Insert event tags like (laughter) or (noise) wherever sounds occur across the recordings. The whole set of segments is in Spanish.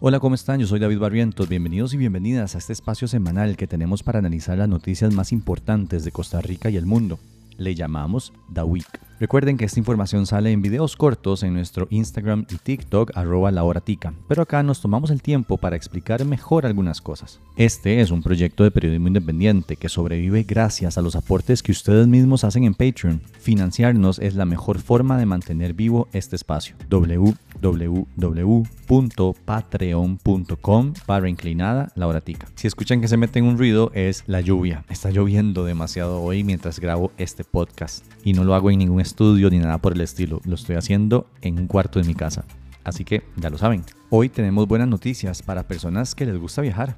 Hola, ¿cómo están? Yo soy David Barrientos. Bienvenidos y bienvenidas a este espacio semanal que tenemos para analizar las noticias más importantes de Costa Rica y el mundo. Le llamamos The Week. Recuerden que esta información sale en videos cortos en nuestro Instagram y TikTok arroba la hora tica, pero acá nos tomamos el tiempo para explicar mejor algunas cosas. Este es un proyecto de periodismo independiente que sobrevive gracias a los aportes que ustedes mismos hacen en Patreon. Financiarnos es la mejor forma de mantener vivo este espacio. www.patreon.com para inclinada la. Si escuchan que se mete un ruido es la lluvia. Está lloviendo demasiado hoy mientras grabo este podcast y no lo hago en ningún estudio ni nada por el estilo. Lo estoy haciendo en un cuarto de mi casa. Así que ya lo saben. Hoy tenemos buenas noticias para personas que les gusta viajar.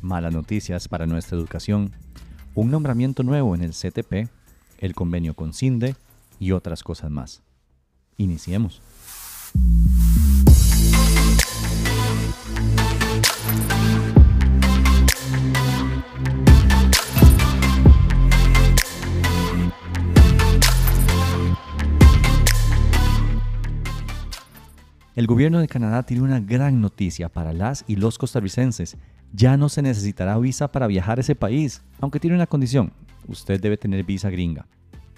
Malas noticias para nuestra educación. Un nombramiento nuevo en el CTP, el convenio con CINDE y otras cosas más. Iniciemos. El gobierno de Canadá tiene una gran noticia para las y los costarricenses. Ya no se necesitará visa para viajar a ese país, aunque tiene una condición. Usted debe tener visa gringa.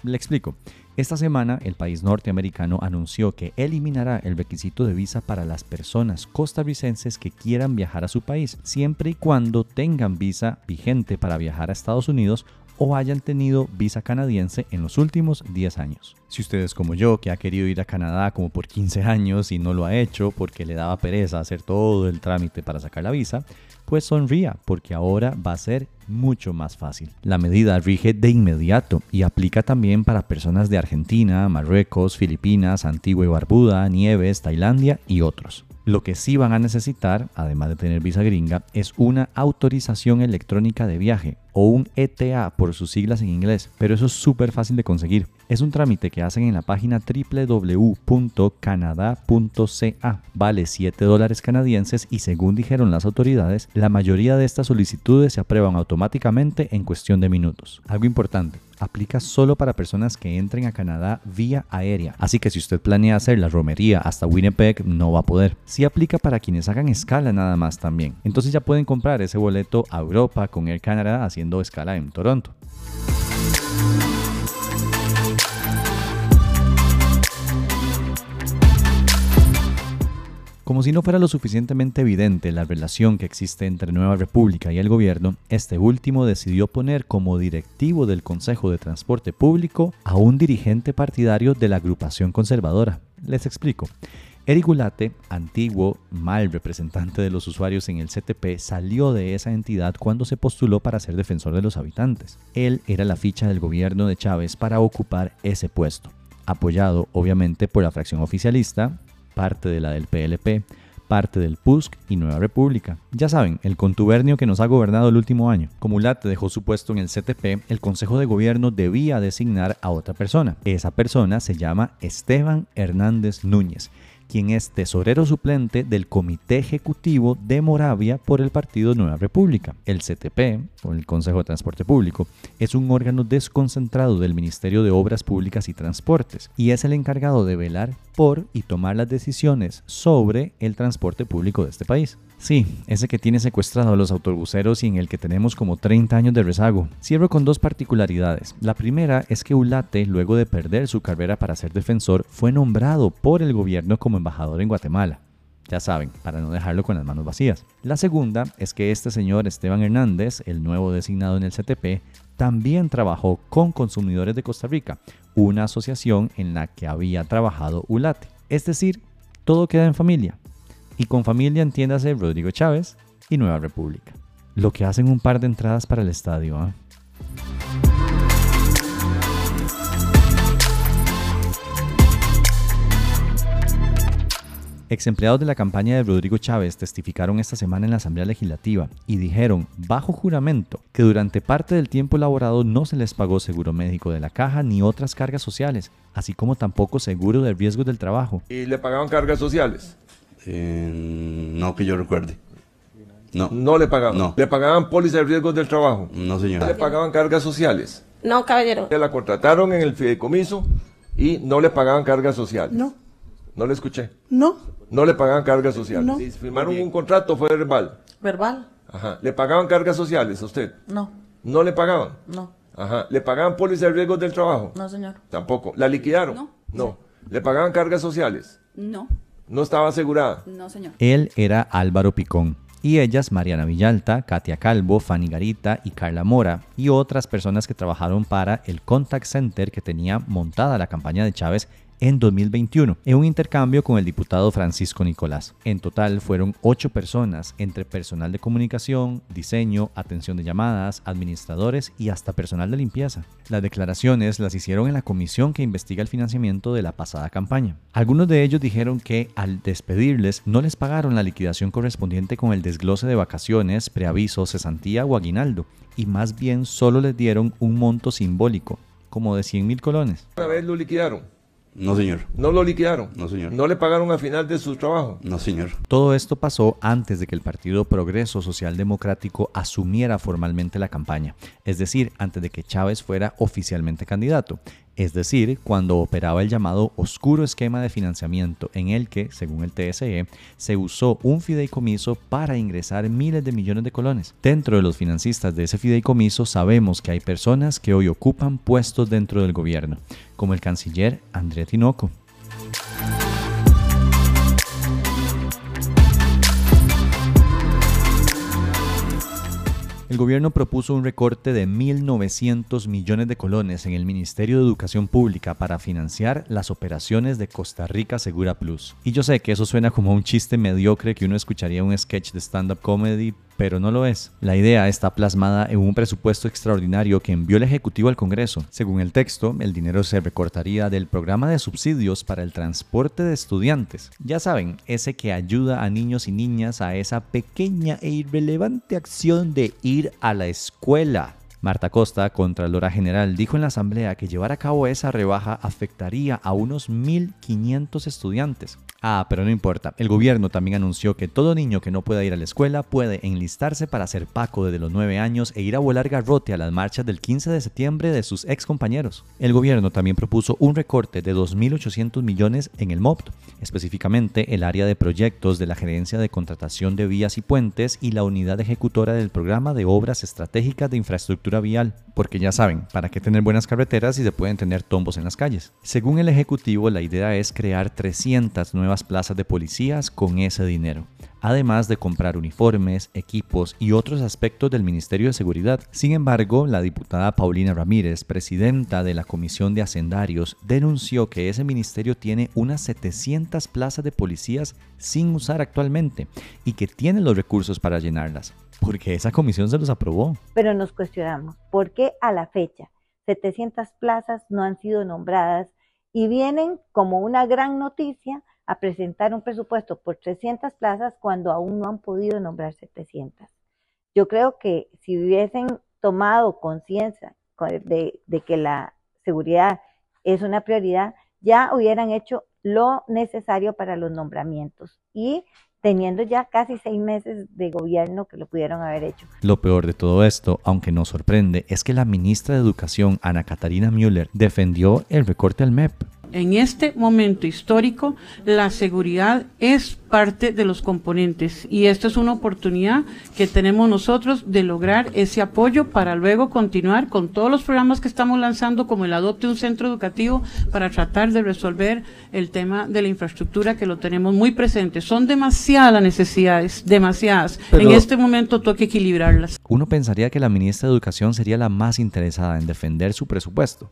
Le explico. Esta semana el país norteamericano anunció que eliminará el requisito de visa para las personas costarricenses que quieran viajar a su país, siempre y cuando tengan visa vigente para viajar a Estados Unidos o hayan tenido visa canadiense en los últimos 10 años. Si usted es como yo, que ha querido ir a Canadá como por 15 años y no lo ha hecho porque le daba pereza hacer todo el trámite para sacar la visa, pues sonría porque ahora va a ser mucho más fácil. La medida rige de inmediato y aplica también para personas de Argentina, Marruecos, Filipinas, Antigua y Barbuda, Nieves, Tailandia y otros. Lo que sí van a necesitar, además de tener visa gringa, es una autorización electrónica de viaje o un ETA por sus siglas en inglés, pero eso es súper fácil de conseguir. Es un trámite que hacen en la página www.canada.ca. Vale 7 dólares canadienses y según dijeron las autoridades, la mayoría de estas solicitudes se aprueban automáticamente en cuestión de minutos. Algo importante, aplica solo para personas que entren a Canadá vía aérea. Así que si usted planea hacer la romería hasta Winnipeg, no va a poder. Sí aplica para quienes hagan escala nada más también. Entonces ya pueden comprar ese boleto a Europa con Air Canada escala en Toronto. Como si no fuera lo suficientemente evidente la relación que existe entre Nueva República y el gobierno, este último decidió poner como directivo del Consejo de Transporte Público a un dirigente partidario de la agrupación conservadora. Les explico. Eric Gulate, antiguo mal representante de los usuarios en el CTP, salió de esa entidad cuando se postuló para ser defensor de los habitantes. Él era la ficha del gobierno de Chávez para ocupar ese puesto, apoyado obviamente por la fracción oficialista, parte de la del PLP, parte del PUSC y Nueva República. Ya saben, el contubernio que nos ha gobernado el último año. Como Ulate dejó su puesto en el CTP, el Consejo de Gobierno debía designar a otra persona. Esa persona se llama Esteban Hernández Núñez quien es tesorero suplente del Comité Ejecutivo de Moravia por el Partido Nueva República. El CTP, o el Consejo de Transporte Público, es un órgano desconcentrado del Ministerio de Obras Públicas y Transportes y es el encargado de velar por y tomar las decisiones sobre el transporte público de este país. Sí, ese que tiene secuestrado a los autobuseros y en el que tenemos como 30 años de rezago. Cierro con dos particularidades. La primera es que Ulate, luego de perder su carrera para ser defensor, fue nombrado por el gobierno como embajador en Guatemala. Ya saben, para no dejarlo con las manos vacías. La segunda es que este señor Esteban Hernández, el nuevo designado en el CTP, también trabajó con Consumidores de Costa Rica, una asociación en la que había trabajado Ulate. Es decir, todo queda en familia y con familia entiéndase Rodrigo Chávez y Nueva República. Lo que hacen un par de entradas para el estadio. ¿ah? Ex empleados de la campaña de Rodrigo Chávez testificaron esta semana en la Asamblea Legislativa y dijeron, bajo juramento, que durante parte del tiempo laborado no se les pagó seguro médico de la caja ni otras cargas sociales, así como tampoco seguro de riesgos del trabajo. ¿Y le pagaban cargas sociales? Eh, no que yo recuerde. No. No le pagaban. No. ¿Le pagaban póliza de riesgos del trabajo? No, señor. ¿Le pagaban cargas sociales? No, caballero. La contrataron en el fideicomiso y no le pagaban cargas sociales. No. No le escuché. No, No le pagaban cargas sociales. No. Si firmaron un contrato, fue verbal. verbal. Ajá. ¿Le pagaban cargas sociales a usted? No, No le pagaban. no, Ajá. ¿Le pagaban póliza de riesgos del trabajo? no, señor. Tampoco. ¿La liquidaron? No. No. ¿Le pagaban cargas sociales? No, No estaba asegurada. no, señor. Él era Álvaro Picón. Y ellas, Mariana Villalta, Katia Calvo, Fanny Garita y Carla Mora, y otras personas que trabajaron para el contact center que tenía montada la campaña de Chávez en 2021, en un intercambio con el diputado Francisco Nicolás. En total fueron ocho personas, entre personal de comunicación, diseño, atención de llamadas, administradores y hasta personal de limpieza. Las declaraciones las hicieron en la comisión que investiga el financiamiento de la pasada campaña. Algunos de ellos dijeron que al despedirles no les pagaron la liquidación correspondiente con el desglose de vacaciones, preaviso, cesantía o aguinaldo, y más bien solo les dieron un monto simbólico, como de 100 mil colones. Una vez lo liquidaron. No, señor. No lo liquidaron. No, señor. No le pagaron al final de su trabajo. No, señor. Todo esto pasó antes de que el Partido Progreso Social Democrático asumiera formalmente la campaña, es decir, antes de que Chávez fuera oficialmente candidato, es decir, cuando operaba el llamado oscuro esquema de financiamiento en el que, según el TSE, se usó un fideicomiso para ingresar miles de millones de colones. Dentro de los financistas de ese fideicomiso sabemos que hay personas que hoy ocupan puestos dentro del gobierno, como el canciller André Tinoco. El gobierno propuso un recorte de 1.900 millones de colones en el Ministerio de Educación Pública para financiar las operaciones de Costa Rica Segura Plus. Y yo sé que eso suena como un chiste mediocre que uno escucharía en un sketch de stand-up comedy, pero no lo es. La idea está plasmada en un presupuesto extraordinario que envió el Ejecutivo al Congreso. Según el texto, el dinero se recortaría del programa de subsidios para el transporte de estudiantes. Ya saben, ese que ayuda a niños y niñas a esa pequeña e irrelevante acción de ir a la escuela. Marta Costa, Contralora General, dijo en la Asamblea que llevar a cabo esa rebaja afectaría a unos 1.500 estudiantes. Ah, pero no importa. El gobierno también anunció que todo niño que no pueda ir a la escuela puede enlistarse para ser Paco desde los 9 años e ir a volar garrote a las marchas del 15 de septiembre de sus ex compañeros. El gobierno también propuso un recorte de 2.800 millones en el MOPT, específicamente el área de proyectos de la Gerencia de Contratación de Vías y Puentes y la unidad ejecutora del programa de obras estratégicas de infraestructura vial, porque ya saben, ¿para qué tener buenas carreteras si se pueden tener tombos en las calles? Según el Ejecutivo, la idea es crear 300 nuevas plazas de policías con ese dinero, además de comprar uniformes, equipos y otros aspectos del Ministerio de Seguridad. Sin embargo, la diputada Paulina Ramírez, presidenta de la Comisión de Hacendarios, denunció que ese ministerio tiene unas 700 plazas de policías sin usar actualmente y que tiene los recursos para llenarlas, porque esa comisión se los aprobó. pero nos cuestionamos por qué a la fecha 700 plazas no han sido nombradas y vienen como una gran noticia a presentar un presupuesto por 300 plazas cuando aún no han podido nombrar 700. Yo creo que si hubiesen tomado conciencia de, que la seguridad es una prioridad, ya hubieran hecho lo necesario para los nombramientos y teniendo ya casi seis meses de gobierno que lo pudieron haber hecho. Lo peor de todo esto, aunque nos sorprende, es que la ministra de Educación, Ana Catarina Müller, defendió el recorte al MEP. En este momento histórico, la seguridad es parte de los componentes y esta es una oportunidad que tenemos nosotros de lograr ese apoyo para luego continuar con todos los programas que estamos lanzando, como el Adopte un Centro Educativo, para tratar de resolver el tema de la infraestructura que lo tenemos muy presente. Son demasiadas las necesidades, demasiadas. Pero- en este momento toca equilibrarlas. Uno pensaría que la ministra de Educación sería la más interesada en defender su presupuesto,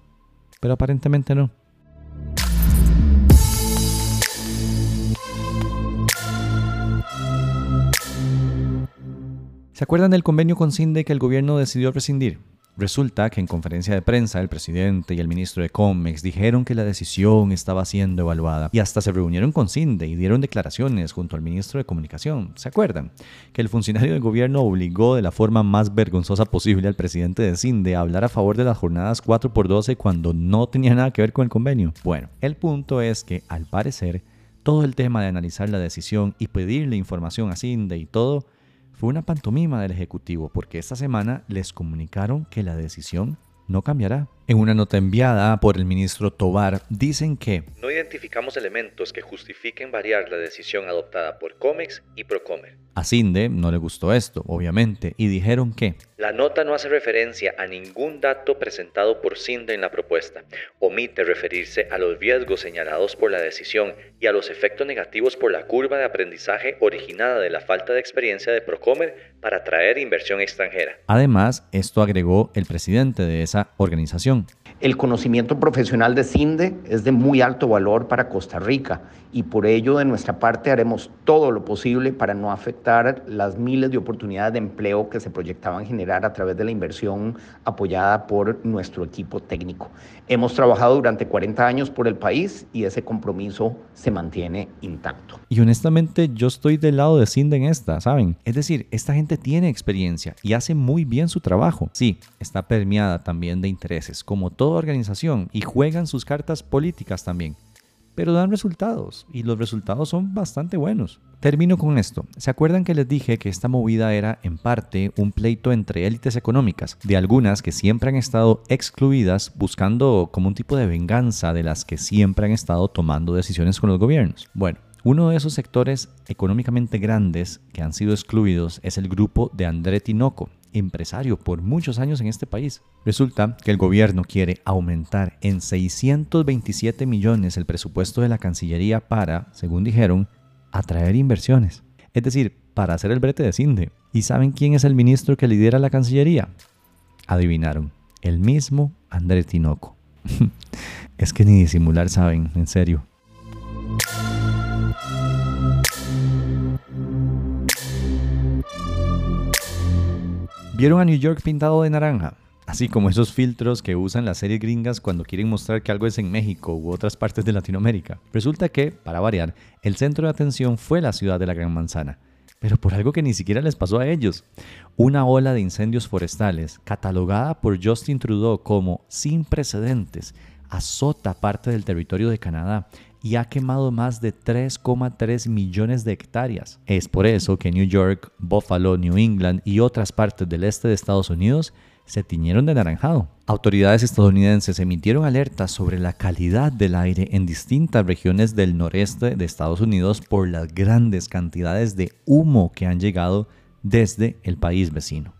pero aparentemente no. ¿Se acuerdan del convenio con CINDE que el gobierno decidió rescindir? Resulta que en conferencia de prensa el presidente y el ministro de Comex dijeron que la decisión estaba siendo evaluada y hasta se reunieron con CINDE y dieron declaraciones junto al ministro de Comunicación. ¿Se acuerdan? Que el funcionario del gobierno obligó de la forma más vergonzosa posible al presidente de CINDE a hablar a favor de las jornadas 4x12 cuando no tenía nada que ver con el convenio. Bueno, el punto es que al parecer todo el tema de analizar la decisión y pedirle información a CINDE y todo fue una pantomima del Ejecutivo porque esta semana les comunicaron que la decisión no cambiará. En una nota enviada por el ministro Tobar, dicen que no identificamos elementos que justifiquen variar la decisión adoptada por COMEX y Procomer. A Cinde no le gustó esto, obviamente, y dijeron que la nota no hace referencia a ningún dato presentado por Cinde en la propuesta, omite referirse a los riesgos señalados por la decisión y a los efectos negativos por la curva de aprendizaje originada de la falta de experiencia de Procomer para atraer inversión extranjera. Además, esto agregó el presidente de esa organización. El conocimiento profesional de CINDE es de muy alto valor para Costa Rica y por ello de nuestra parte haremos todo lo posible para no afectar las miles de oportunidades de empleo que se proyectaban generar a través de la inversión apoyada por nuestro equipo técnico. Hemos trabajado durante 40 años por el país y ese compromiso se mantiene intacto. Y honestamente yo estoy del lado de CINDE en esta, ¿saben? Es decir, esta gente tiene experiencia y hace muy bien su trabajo. Sí, está permeada también de intereses, como todo organización y juegan sus cartas políticas también. Pero dan resultados y los resultados son bastante buenos. Termino con esto. ¿Se acuerdan que les dije que esta movida era en parte un pleito entre élites económicas, de algunas que siempre han estado excluidas buscando como un tipo de venganza de las que siempre han estado tomando decisiones con los gobiernos? Bueno, uno de esos sectores económicamente grandes que han sido excluidos es el grupo de André Tinoco, empresario por muchos años en este país. Resulta que el gobierno quiere aumentar en 627 millones el presupuesto de la Cancillería para, según dijeron, atraer inversiones. Es decir, para hacer el brete de Cinde. ¿Y saben quién es el ministro que lidera la Cancillería? Adivinaron, el mismo André Tinoco. (laughs) es que ni disimular saben, en serio. ¿Vieron a New York pintado de naranja? Así como esos filtros que usan las series gringas cuando quieren mostrar que algo es en México u otras partes de Latinoamérica. Resulta que, para variar, el centro de atención fue la ciudad de la Gran Manzana, pero por algo que ni siquiera les pasó a ellos. Una ola de incendios forestales, catalogada por Justin Trudeau como sin precedentes, azota parte del territorio de Canadá y ha quemado más de 3,3 millones de hectáreas. Es por eso que New York, Buffalo, New England y otras partes del este de Estados Unidos se tiñeron de naranjado. Autoridades estadounidenses emitieron alertas sobre la calidad del aire en distintas regiones del noreste de Estados Unidos por las grandes cantidades de humo que han llegado desde el país vecino.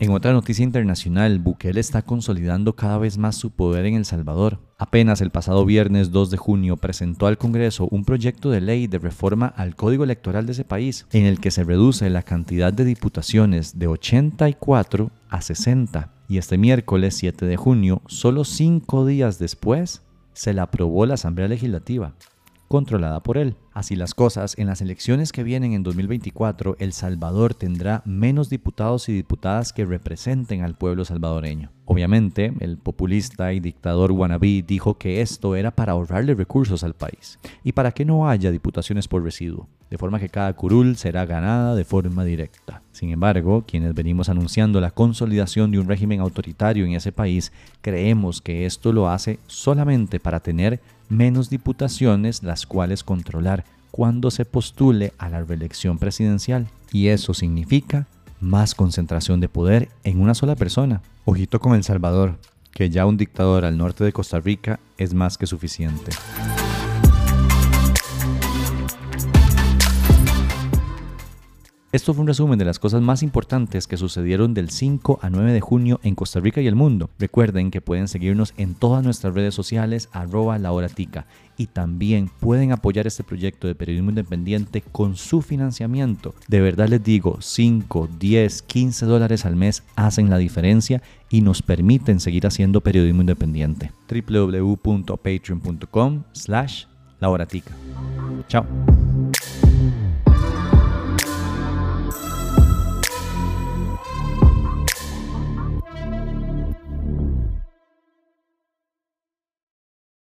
En otra noticia internacional, Bukele está consolidando cada vez más su poder en El Salvador. Apenas el pasado viernes 2 de junio presentó al Congreso un proyecto de ley de reforma al código electoral de ese país, en el que se reduce la cantidad de diputaciones de 84 a 60. Y este miércoles 7 de junio, solo cinco días después, se la aprobó la Asamblea Legislativa controlada por él. Así las cosas, en las elecciones que vienen en 2024, El Salvador tendrá menos diputados y diputadas que representen al pueblo salvadoreño. Obviamente, el populista y dictador wannabe dijo que esto era para ahorrarle recursos al país y para que no haya diputaciones por residuo, de forma que cada curul será ganada de forma directa. Sin embargo, quienes venimos anunciando la consolidación de un régimen autoritario en ese país, creemos que esto lo hace solamente para tener menos diputaciones las cuales controlar cuando se postule a la reelección presidencial. Y eso significa más concentración de poder en una sola persona. Ojito con El Salvador, que ya un dictador al norte de Costa Rica es más que suficiente. Esto fue un resumen de las cosas más importantes que sucedieron del 5 a 9 de junio en Costa Rica y el mundo. Recuerden que pueden seguirnos en todas nuestras redes sociales arroba la y también pueden apoyar este proyecto de periodismo independiente con su financiamiento. De verdad les digo, 5, 10, 15 dólares al mes hacen la diferencia y nos permiten seguir haciendo periodismo independiente. www.patreon.com slash la Chao.